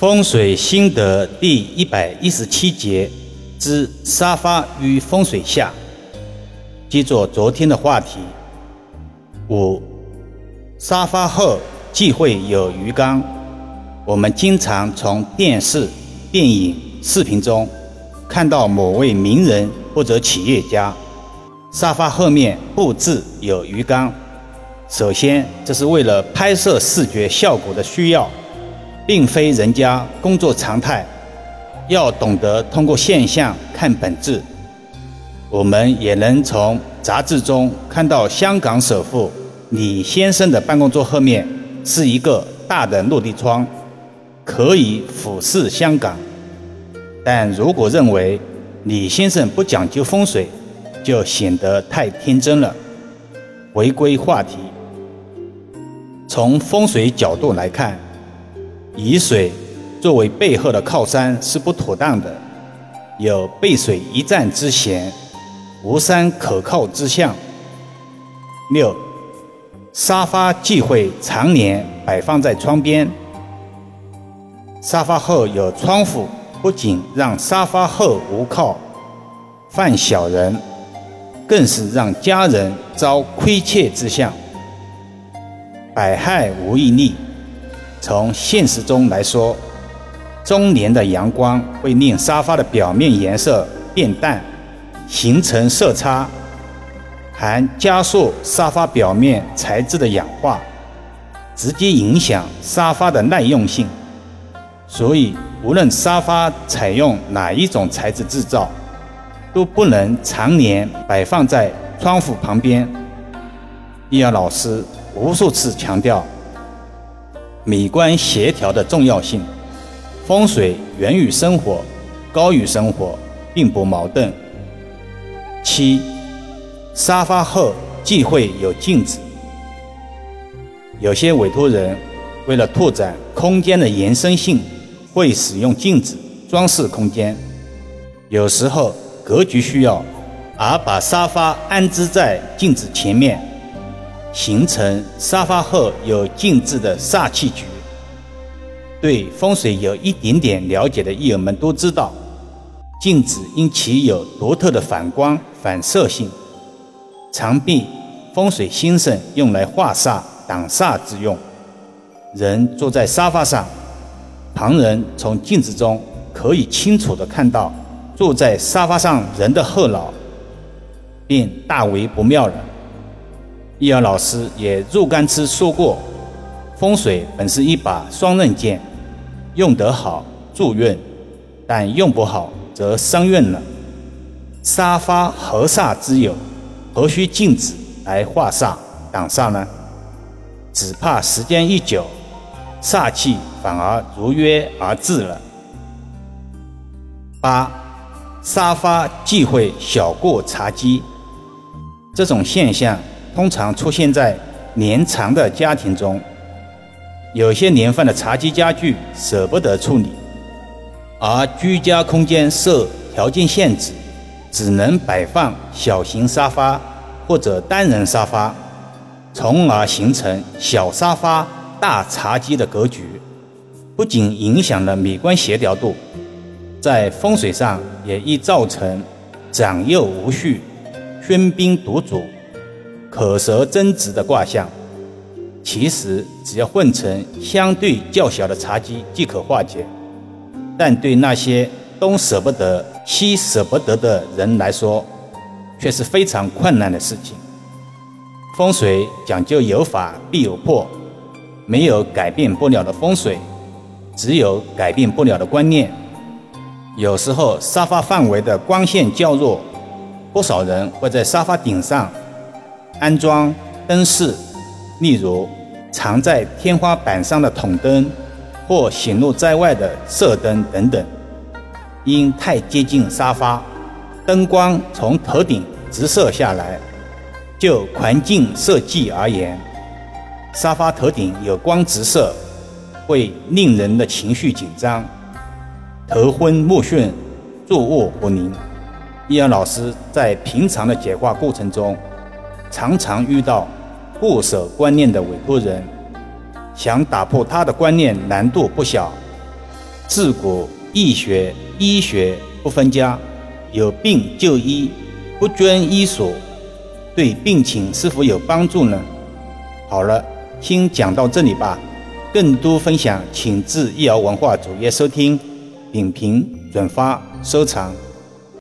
风水心得第一百一十七节之沙发与风水下，接着昨天的话题。五，沙发后忌讳有鱼缸。我们经常从电视、电影、视频中看到某位名人或者企业家沙发后面布置有鱼缸。首先，这是为了拍摄视觉效果的需要。并非人家工作常态，要懂得通过现象看本质。我们也能从杂志中看到，香港首富李先生的办公桌后面是一个大的落地窗，可以俯视香港。但如果认为李先生不讲究风水，就显得太天真了。回归话题，从风水角度来看。以水作为背后的靠山是不妥当的，有背水一战之嫌，无山可靠之象。六，沙发忌讳常年摆放在窗边。沙发后有窗户，不仅让沙发后无靠，犯小人，更是让家人遭亏欠之象，百害无一利。从现实中来说，中年的阳光会令沙发的表面颜色变淡，形成色差，还加速沙发表面材质的氧化，直接影响沙发的耐用性。所以，无论沙发采用哪一种材质制造，都不能常年摆放在窗户旁边。易遥老师无数次强调。美观协调的重要性，风水源于生活，高于生活，并不矛盾。七，沙发后忌讳有镜子。有些委托人为了拓展空间的延伸性，会使用镜子装饰空间。有时候格局需要，而把沙发安置在镜子前面。形成沙发后有静置的煞气局。对风水有一点点了解的艺友们都知道，镜子因其有独特的反光反射性，常被风水先生用来化煞挡煞之用。人坐在沙发上，旁人从镜子中可以清楚地看到坐在沙发上人的后脑，便大为不妙了。易遥老师也若干次说过，风水本是一把双刃剑，用得好助运，但用不好则伤运了。沙发合煞之有，何须镜子来化煞挡煞呢？只怕时间一久，煞气反而如约而至了。八，沙发忌讳小过茶几，这种现象。通常出现在年长的家庭中，有些年份的茶几家具舍不得处理，而居家空间受条件限制，只能摆放小型沙发或者单人沙发，从而形成小沙发大茶几的格局，不仅影响了美观协调度，在风水上也易造成长幼无序、喧宾夺主。可舌争执的卦象，其实只要混成相对较小的茶几即可化解，但对那些东舍不得西舍不得的人来说，却是非常困难的事情。风水讲究有法必有破，没有改变不了的风水，只有改变不了的观念。有时候沙发范围的光线较弱，不少人会在沙发顶上。安装灯饰，例如藏在天花板上的筒灯，或显露在外的射灯等等。因太接近沙发，灯光从头顶直射下来。就环境设计而言，沙发头顶有光直射，会令人的情绪紧张，头昏目眩，坐卧不宁。易阳老师在平常的解卦过程中。常常遇到固守观念的委托人，想打破他的观念难度不小。自古易学医学不分家，有病就医，不捐医所，对病情是否有帮助呢？好了，先讲到这里吧。更多分享，请至易瑶文化主页收听、点评、转发、收藏。